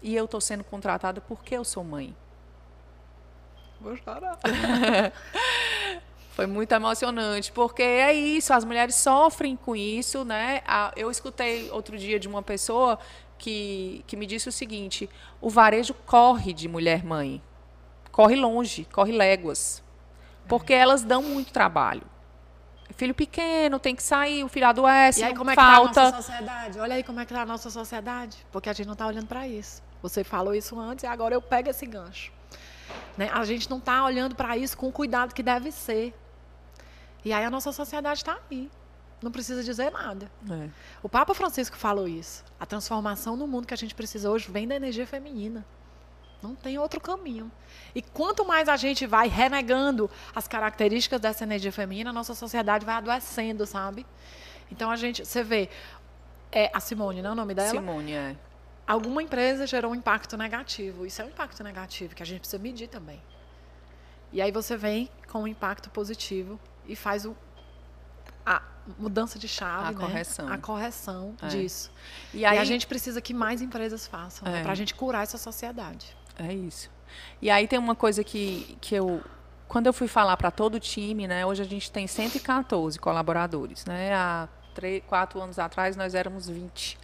E eu estou sendo contratada porque eu sou mãe. Vou chorar. Foi muito emocionante, porque é isso, as mulheres sofrem com isso, né? Eu escutei outro dia de uma pessoa que, que me disse o seguinte: o varejo corre de mulher mãe, corre longe, corre léguas, porque é. elas dão muito trabalho. Filho pequeno, tem que sair, o filho adoece, e aí, como é falta. que tá a nossa sociedade? Olha aí como é que tá a nossa sociedade, porque a gente não está olhando para isso. Você falou isso antes e agora eu pego esse gancho. Né? A gente não está olhando para isso com o cuidado que deve ser. E aí a nossa sociedade está aí. Não precisa dizer nada. É. O Papa Francisco falou isso. A transformação no mundo que a gente precisa hoje vem da energia feminina. Não tem outro caminho. E quanto mais a gente vai renegando as características dessa energia feminina, a nossa sociedade vai adoecendo, sabe? Então a gente, você vê, é a Simone, não é o nome dela? Simone, é. Alguma empresa gerou um impacto negativo. Isso é um impacto negativo que a gente precisa medir também. E aí você vem com um impacto positivo e faz o, a mudança de chave, a né? correção, a correção é. disso. E, aí, e, a gente precisa que mais empresas façam né? é. né? para a gente curar essa sociedade. É isso. E aí tem uma coisa que, que eu quando eu fui falar para todo o time, né? Hoje a gente tem 114 colaboradores, né? Há três, quatro anos atrás nós éramos 20.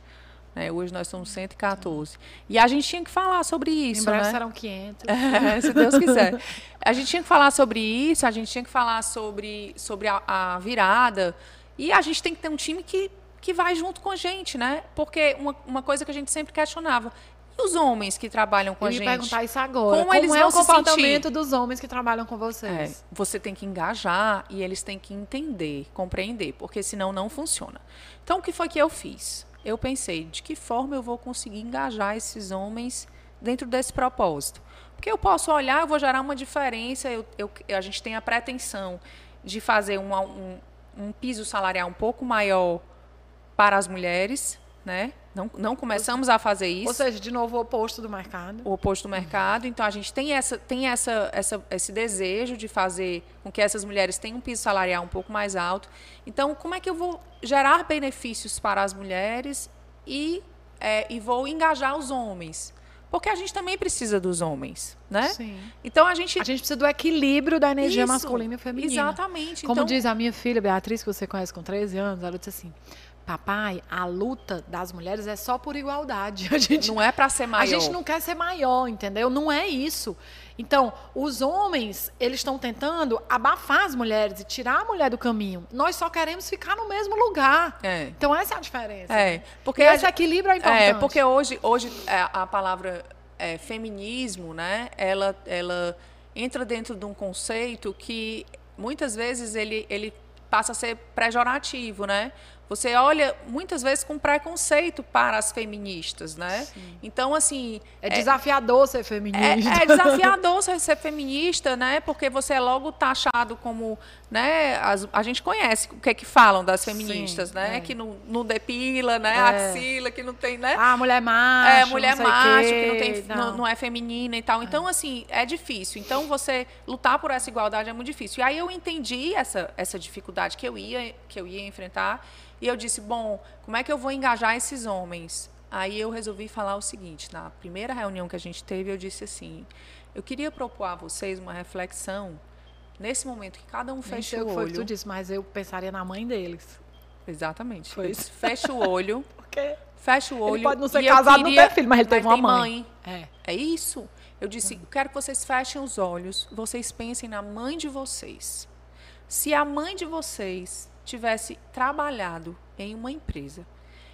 Né? Hoje nós somos 114. E a gente tinha que falar sobre isso. Em breve né? serão 500. É, se Deus quiser. A gente tinha que falar sobre isso, a gente tinha que falar sobre, sobre a, a, virada. E a gente tem que ter um time que, que vai junto com a gente, né? Porque uma, uma coisa que a gente sempre questionava. E os homens que trabalham com Eu a gente? Eu perguntar isso agora. Como, Como eles é o comportamento dos homens que trabalham com vocês? É, você tem que engajar e eles têm que entender, compreender, porque senão não funciona. Então, o que foi que eu fiz? Eu pensei, de que forma eu vou conseguir engajar esses homens dentro desse propósito? Porque eu posso olhar, eu vou gerar uma diferença, eu, eu, a gente tem a pretensão de fazer uma, um, um piso salarial um pouco maior para as mulheres, né? Não, não começamos a fazer isso. Ou seja, de novo, o oposto do mercado. O oposto do mercado. Então, a gente tem, essa, tem essa, essa, esse desejo de fazer com que essas mulheres tenham um piso salarial um pouco mais alto. Então, como é que eu vou gerar benefícios para as mulheres e, é, e vou engajar os homens? Porque a gente também precisa dos homens, né? Sim. Então a gente A gente precisa do equilíbrio da energia Isso, masculina e feminina. Exatamente. Como então, diz a minha filha Beatriz, que você conhece com 13 anos, ela disse assim: Papai, a luta das mulheres é só por igualdade. A gente não é para ser maior. A gente não quer ser maior, entendeu? Não é isso. Então, os homens, eles estão tentando abafar as mulheres e tirar a mulher do caminho. Nós só queremos ficar no mesmo lugar. É. Então, essa é a diferença. É, porque E esse a- equilíbrio é importante. É, porque hoje, hoje é, a palavra é, feminismo, né, ela, ela entra dentro de um conceito que muitas vezes ele, ele passa a ser pejorativo, né? Você olha muitas vezes com preconceito para as feministas, né? Então, assim, É desafiador ser é, feminista. é desafiador ser, ser feminista, né? Porque você é logo taxado como, né? as- a gente conhece o que é que falam das feministas, Sim, né? é. Que não, não depila, né? É. Axila, que não tem, né? Ah, mulher macho. é, mulher não macho, quê. que não, tem, não. não é feminina e tal. Então, assim, é difícil. Então, você lutar por essa igualdade é muito difícil. E aí eu entendi essa, essa dificuldade que eu, ia, que eu ia enfrentar. E eu disse, bom, como é que eu vou engajar esses homens? Aí eu resolvi falar o seguinte, na primeira reunião que a gente teve, eu disse assim, eu queria propor a vocês uma reflexão nesse momento que cada um Nem fecha sei o o que foi que tu olho. disse, mas eu pensaria na mãe deles. Exatamente. Foi disse, Fecha o olho, Porque fecha o olho. ele pode não ser casado, não queria- ter filho, mas ele teve uma tem mãe. É. é isso. Eu disse, quero que vocês fechem os olhos, vocês pensem na mãe de vocês. Se a mãe de vocês tivesse trabalhado em uma empresa,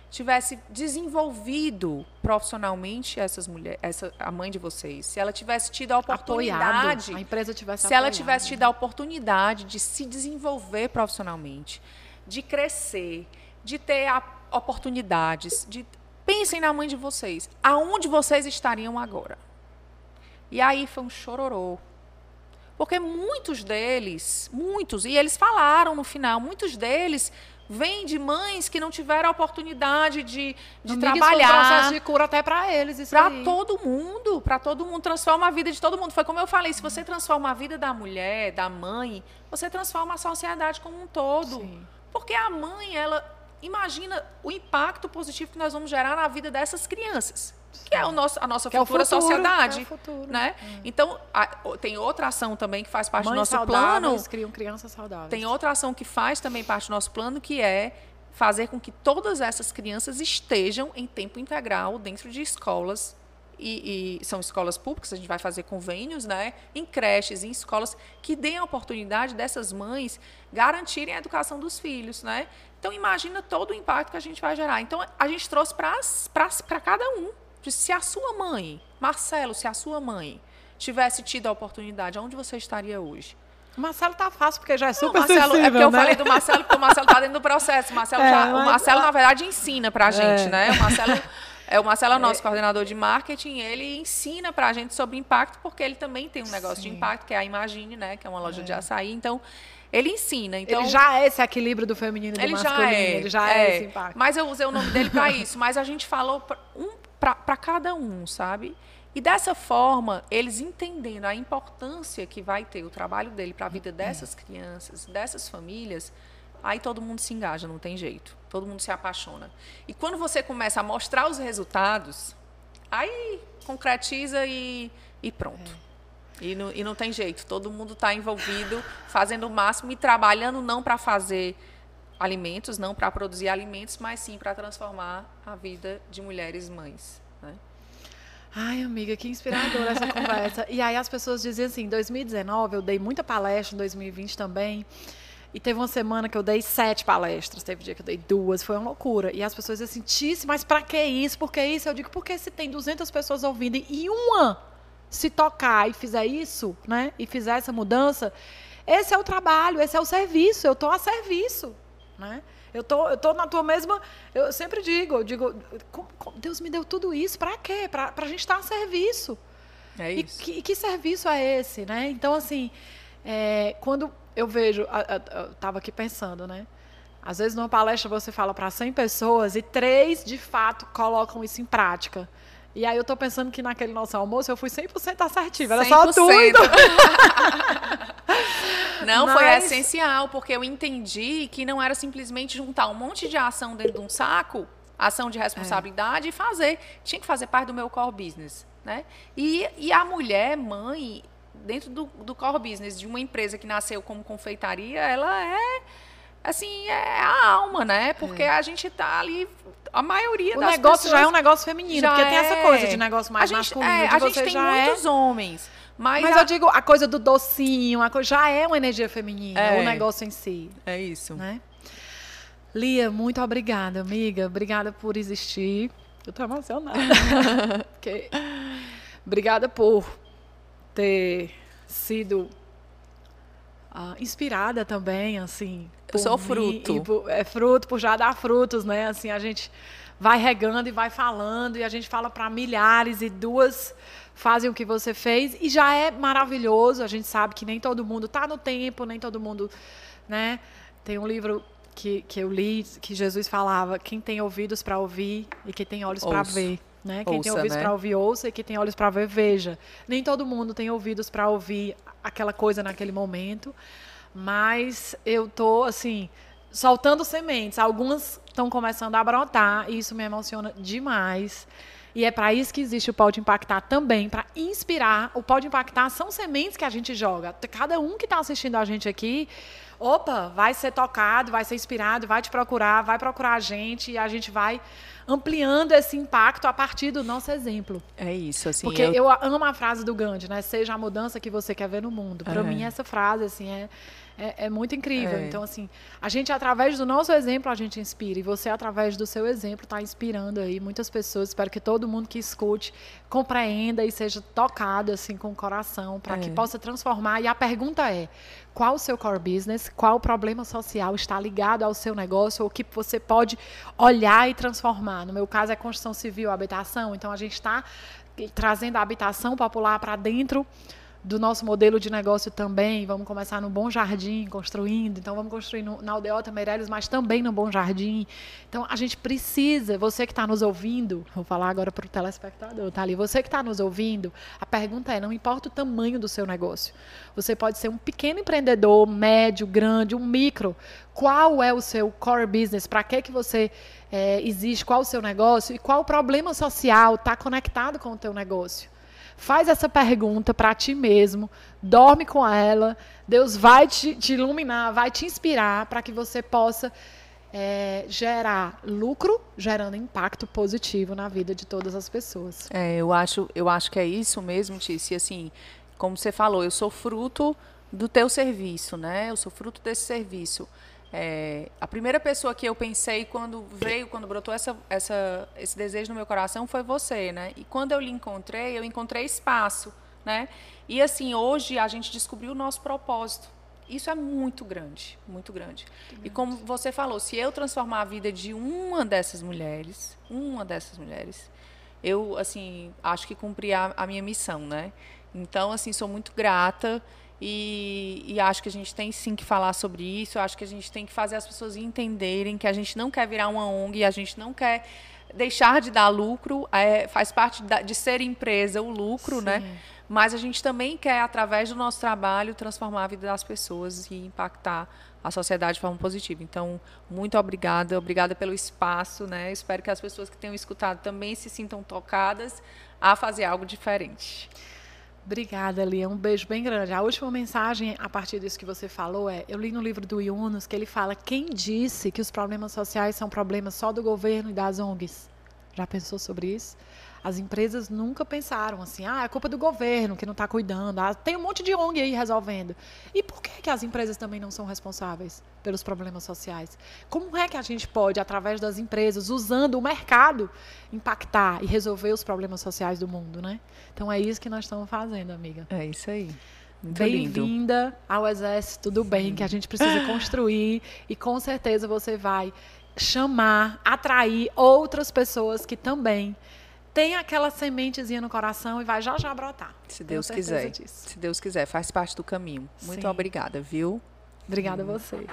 tivesse desenvolvido profissionalmente essas mulheres, essa a mãe de vocês, se ela tivesse tido a Apoiado. oportunidade, A empresa tivesse se ela apoiado. tivesse tido a oportunidade de se desenvolver profissionalmente, de crescer, de ter a- oportunidades, de pensem na mãe de vocês, aonde vocês estariam agora? E aí foi um chororô. Porque muitos deles, muitos, e eles falaram no final, muitos deles vêm de mães que não tiveram a oportunidade de, de Amiga, isso trabalhar. Foi um processo de cura até para eles, isso Para todo mundo, para todo mundo, transforma a vida de todo mundo. Foi como eu falei, se você transforma a vida da mulher, da mãe, você transforma a sociedade como um todo. Sim. Porque a mãe, ela imagina o impacto positivo que nós vamos gerar na vida dessas crianças, que é o nosso, a nossa Que é futura futuro, sociedade, é o futuro. né? Então, a- tem outra ação também que faz parte do nosso plano. criam crianças saudáveis. Tem outra ação que faz também parte do nosso plano, que é fazer com que todas essas crianças estejam em tempo integral dentro de escolas. E, e são escolas públicas, a gente vai fazer convênios, né? Em creches, em escolas, que deem a oportunidade dessas mães garantirem a educação dos filhos, né? Então, imagina todo o impacto que a gente vai gerar. Então, a gente trouxe para cada um. Se a sua mãe, Marcelo, se a sua mãe tivesse tido a oportunidade, onde você estaria hoje? O Marcelo tá fácil, porque já é Não, super Marcelo, é sensível, porque eu né? falei do Marcelo, porque o Marcelo está dentro do processo. O Marcelo, É, já- mas- o Marcelo na verdade, ensina pra gente, É. né? O Marcelo é o Marcelo é nosso coordenador de marketing, ele ensina pra gente sobre impacto, porque ele também tem um negócio de Sim. impacto, que é a Imagine, né? Que é uma loja de açaí. Então, ele ensina. Então, ele já é esse equilíbrio do feminino e do ele já masculino. é, ele já é, esse impacto. Mas eu usei o nome dele para isso. Mas a gente falou um, para cada um, sabe? E dessa forma, eles entendendo a importância que vai ter o trabalho dele para a vida dessas crianças, dessas famílias, aí todo mundo se engaja, não tem jeito. Todo mundo se apaixona. E quando você começa a mostrar os resultados, aí concretiza e, e pronto. E, não, e não tem jeito. Todo mundo está envolvido, fazendo o máximo e trabalhando não para fazer alimentos, não para produzir alimentos, mas sim para transformar a vida de mulheres mães. Né? Ai, amiga, que inspiradora essa conversa. E aí as pessoas diziam assim, em 2019 eu dei muita palestra, em 2020 também. E teve uma semana que eu dei sete palestras, teve dia que eu dei duas, foi uma loucura. E as pessoas diziam assim, Tice, mas pra que isso? Por que isso? Eu digo, porque se tem 200 pessoas ouvindo e uma se tocar e fizer isso, né? E fizer essa mudança, esse é o trabalho, esse é o serviço, eu tô a serviço, né? Eu tô, eu tô na tua mesma. Eu sempre digo, eu digo, Deus me deu tudo isso, para quê? Para a gente estar a serviço. É E isso. que, que serviço é esse, né? Então, assim, é, quando eu vejo, eu estava aqui pensando, né? Às vezes numa palestra você fala para 100 pessoas e três de fato colocam isso em prática. E aí eu tô pensando que naquele nosso almoço eu fui 100% assertiva. Era 100%. só tu. não, Mas... foi essencial, porque eu entendi que não era simplesmente juntar um monte de ação dentro de um saco, ação de responsabilidade, é. e fazer. Tinha que fazer parte do meu core business. Né? E, e a mulher, mãe, dentro do, do core business de uma empresa que nasceu como confeitaria, ela é assim, é a alma, né? Porque é. a gente tá ali, a maioria o das negócio já é um negócio feminino, porque é... tem essa é. coisa de negócio mais a gente, masculino. É, a gente tem é muitos é... homens. Mas, mas a... eu digo, a coisa do docinho, a coisa já é uma energia feminina, o negócio em si. É isso. Né? Lia, muito obrigada, amiga. Obrigada por existir. Eu tô emocionada. porque... Obrigada por ter sido uh, inspirada também, assim. Eu sou fruto. Por, é fruto por já dar frutos, né? Assim, a gente vai regando e vai falando e a gente fala para milhares e duas fazem o que você fez e já é maravilhoso. A gente sabe que nem todo mundo está no tempo, nem todo mundo, né? Tem um livro que, que eu li que Jesus falava: quem tem ouvidos para ouvir e quem tem olhos para ver. Né? Quem ouça, tem ouvidos né? para ouvir, ouça, e quem tem olhos para ver, veja. Nem todo mundo tem ouvidos para ouvir aquela coisa naquele momento, mas eu tô assim soltando sementes. Algumas estão começando a brotar e isso me emociona demais. E é para isso que existe o Pode Impactar também, para inspirar. O Pode Impactar são sementes que a gente joga. Cada um que está assistindo a gente aqui, opa, vai ser tocado, vai ser inspirado, vai te procurar, vai procurar a gente e a gente vai ampliando esse impacto a partir do nosso exemplo. É isso, assim. Porque eu, eu amo a frase do Gandhi, né? Seja a mudança que você quer ver no mundo. Para uhum. mim, essa frase, assim, é, é, é muito incrível. É. Então, assim, a gente, através do nosso exemplo, a gente inspira. E você, através do seu exemplo, está inspirando aí muitas pessoas. Espero que todo mundo que escute compreenda e seja tocado, assim, com o coração, para é. que possa transformar. E a pergunta é: qual o seu core business, qual problema social está ligado ao seu negócio, ou que você pode olhar e transformar. No meu caso é construção civil, habitação, então a gente está trazendo a habitação popular para dentro do nosso modelo de negócio também. Vamos começar no Bom Jardim, construindo. Então, vamos construir no, na Aldeota Meireles, mas também no Bom Jardim. Então, a gente precisa, você que está nos ouvindo, vou falar agora para o telespectador, tá ali. Você que está nos ouvindo, a pergunta é: não importa o tamanho do seu negócio. Você pode ser um pequeno empreendedor, médio, grande, um micro. Qual é o seu core business? Para que, que você é, existe? Qual o seu negócio? E qual o problema social está conectado com o teu negócio? Faz essa pergunta para ti mesmo, dorme com ela. Deus vai te, te iluminar, vai te inspirar para que você possa é, gerar lucro, gerando impacto positivo na vida de todas as pessoas. É, eu acho, eu acho que é isso mesmo, Tice. Assim, como você falou, eu sou fruto do teu serviço, né? Eu sou fruto desse serviço. É, a primeira pessoa que eu pensei quando veio, quando brotou essa, essa, esse desejo no meu coração foi você, né? E quando eu lhe encontrei, eu encontrei espaço, né? E assim, hoje a gente descobriu o nosso propósito. Isso é muito grande, muito grande. E como você falou, se eu transformar a vida de uma dessas mulheres, uma dessas mulheres, eu assim acho que cumpri a, a minha missão, né? Então assim sou muito grata e, e, acho que a gente tem sim que falar sobre isso. Acho que a gente tem que fazer as pessoas entenderem que a gente não quer virar uma ONG, a gente não quer deixar de dar lucro. É, faz parte da, de ser empresa o lucro, né? sim. né? Mas a gente também quer, através do nosso trabalho, transformar a vida das pessoas e impactar a sociedade de forma positiva. Então, muito obrigada, obrigada pelo espaço, né? Espero que as pessoas que tenham escutado também se sintam tocadas a fazer algo diferente. Obrigada, Lia. Um beijo bem grande. A última mensagem, a partir disso que você falou, é: eu li no livro do Yunus que ele fala: quem disse que os problemas sociais são problemas só do governo e das ONGs? Já pensou sobre isso? As empresas nunca pensaram assim, ah, é culpa do governo que não está cuidando. Ah, tem um monte de ONG aí resolvendo. E por que, que as empresas também não são responsáveis pelos problemas sociais? Como é que a gente pode, através das empresas, usando o mercado, impactar e resolver os problemas sociais do mundo, né? Então é isso que nós estamos fazendo, amiga. É isso aí. Bem-vinda ao Exército do Bem, que a gente precisa construir e com certeza você vai chamar, atrair outras pessoas que também tem aquela sementezinha no coração e vai já já brotar. Se Deus quiser. Disso. Se Deus quiser, faz parte do caminho. Muito Sim. obrigada, viu? Obrigada a você.